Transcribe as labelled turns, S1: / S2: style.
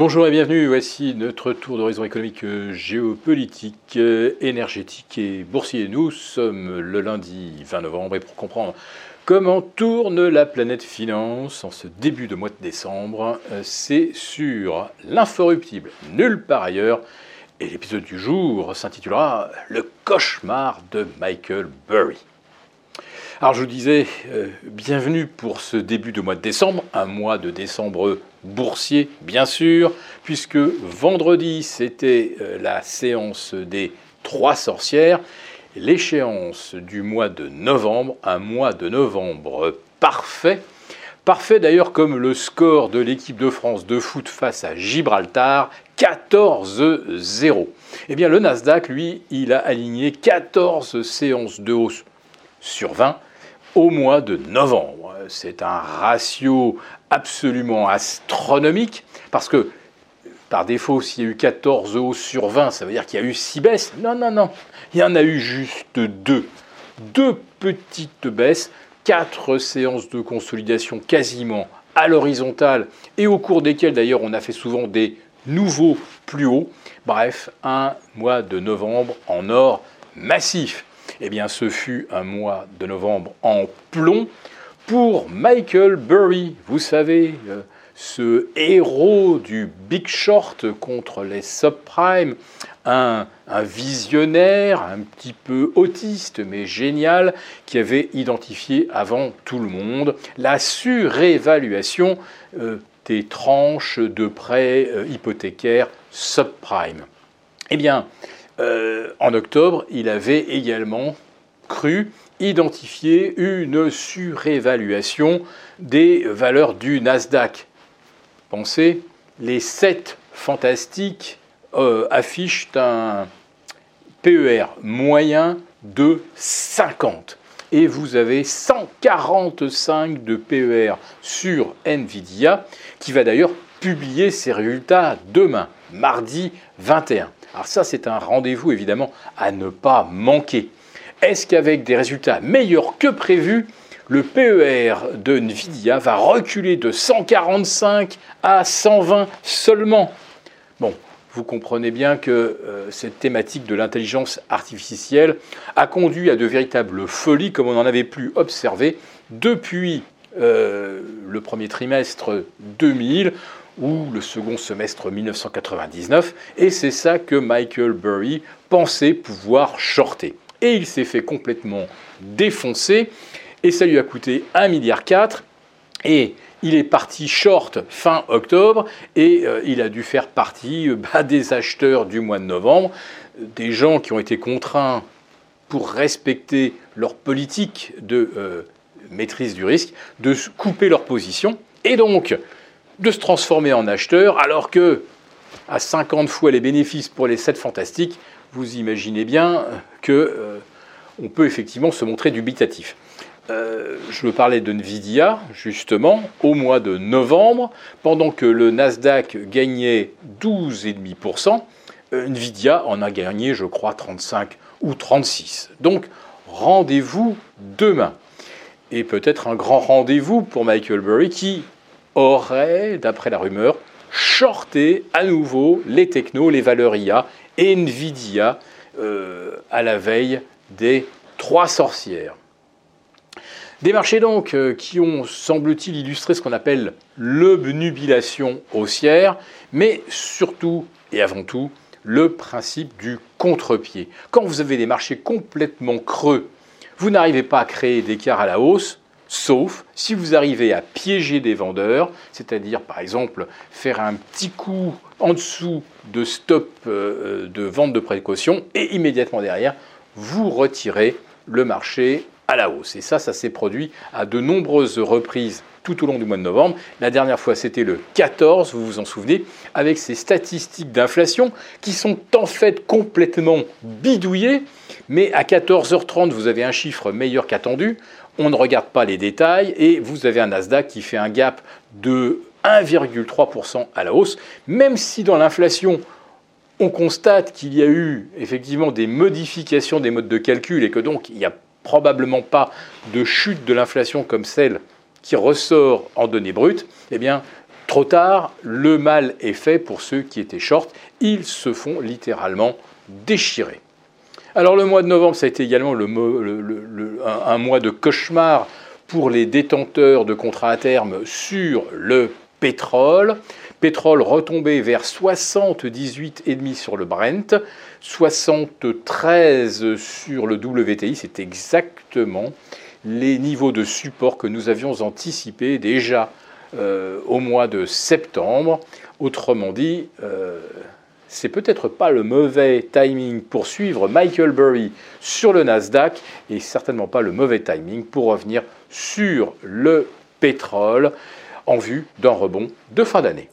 S1: Bonjour et bienvenue, voici notre tour d'horizon économique, géopolitique, euh, énergétique et boursier. Nous sommes le lundi 20 novembre et pour comprendre comment tourne la planète finance en ce début de mois de décembre, euh, c'est sur l'inforruptible, nulle part ailleurs. Et l'épisode du jour s'intitulera Le cauchemar de Michael Burry. Alors je vous disais, bienvenue pour ce début de mois de décembre, un mois de décembre boursier, bien sûr, puisque vendredi, c'était euh, la séance des trois sorcières, l'échéance du mois de novembre, un mois de novembre parfait. Parfait d'ailleurs comme le score de l'équipe de France de foot face à Gibraltar, 14-0. Eh bien le Nasdaq, lui, il a aligné 14 séances de hausse sur 20 au mois de novembre. C'est un ratio absolument astronomique, parce que par défaut, s'il y a eu 14 hausses sur 20, ça veut dire qu'il y a eu 6 baisses. Non, non, non. Il y en a eu juste deux. Deux petites baisses, quatre séances de consolidation quasiment à l'horizontale et au cours desquelles d'ailleurs on a fait souvent des nouveaux plus hauts. Bref, un mois de novembre en or massif. Eh bien, ce fut un mois de novembre en plomb pour Michael Burry, vous savez, euh, ce héros du Big Short contre les subprimes, un, visionnaire, un petit peu autiste, mais génial, qui avait identifié avant tout le monde la surévaluation euh, des tranches de prêts euh, hypothécaires subprime. Eh bien, en octobre, il avait également cru identifier une surévaluation des valeurs du Nasdaq. Pensez, les 7 fantastiques euh, affichent un PER moyen de 50 et vous avez 145 de PER sur Nvidia qui va d'ailleurs publier ses résultats demain, mardi 21. Alors ça c'est un rendez-vous évidemment à ne pas manquer. Est-ce qu'avec des résultats meilleurs que prévu, le PER de Nvidia va reculer de 145 à 120 seulement? Bon, vous comprenez bien que euh, cette thématique de l'intelligence artificielle a conduit à de véritables folies comme on n'en avait plus observé depuis euh, le premier trimestre 2000 ou le second semestre 1999, et c'est ça que Michael Burry pensait pouvoir shorter. Et il s'est fait complètement défoncer et ça lui a coûté 1,4 milliard et il est parti short fin octobre et euh, il a dû faire partie euh, bah, des acheteurs du mois de novembre, des gens qui ont été contraints pour respecter leur politique de euh, maîtrise du risque, de couper leur position. Et donc de se transformer en acheteur alors que à 50 fois les bénéfices pour les 7 fantastiques, vous imaginez bien que euh, on peut effectivement se montrer dubitatif. Euh, je veux parler de Nvidia, justement, au mois de novembre, pendant que le Nasdaq gagnait 12,5%, euh, Nvidia en a gagné, je crois, 35 ou 36. Donc, rendez-vous demain. Et peut-être un grand rendez-vous pour Michael Burry qui aurait, d'après la rumeur, shorté à nouveau les technos, les valeurs IA Nvidia euh, à la veille des trois sorcières. Des marchés donc euh, qui ont, semble-t-il, illustré ce qu'on appelle l'obnubilation haussière, mais surtout et avant tout le principe du contre-pied. Quand vous avez des marchés complètement creux, vous n'arrivez pas à créer d'écart à la hausse, sauf si vous arrivez à piéger des vendeurs, c'est-à-dire par exemple faire un petit coup en dessous de stop euh, euh, de vente de précaution et immédiatement derrière, vous retirez le marché à la hausse. Et ça, ça s'est produit à de nombreuses reprises tout au long du mois de novembre. La dernière fois, c'était le 14, vous vous en souvenez, avec ces statistiques d'inflation qui sont en fait complètement bidouillées, mais à 14h30, vous avez un chiffre meilleur qu'attendu on ne regarde pas les détails et vous avez un Nasdaq qui fait un gap de 1,3% à la hausse, même si dans l'inflation, on constate qu'il y a eu effectivement des modifications des modes de calcul et que donc il n'y a probablement pas de chute de l'inflation comme celle qui ressort en données brutes, eh bien, Trop tard, le mal est fait pour ceux qui étaient short. Ils se font littéralement déchirer. Alors le mois de novembre, ça a été également un, mois de cauchemar pour les détenteurs de contrats à terme sur le pétrole. Pétrole retombé vers 78,5 sur le Brent, 73 sur le WTI, c'est exactement les niveaux de support que nous avions anticipés déjà euh, au mois de septembre. Autrement dit, euh, c'est peut-être pas le mauvais timing pour suivre Michael Burry sur le Nasdaq et certainement pas le mauvais timing pour revenir sur le pétrole en vue d'un rebond de fin d'année.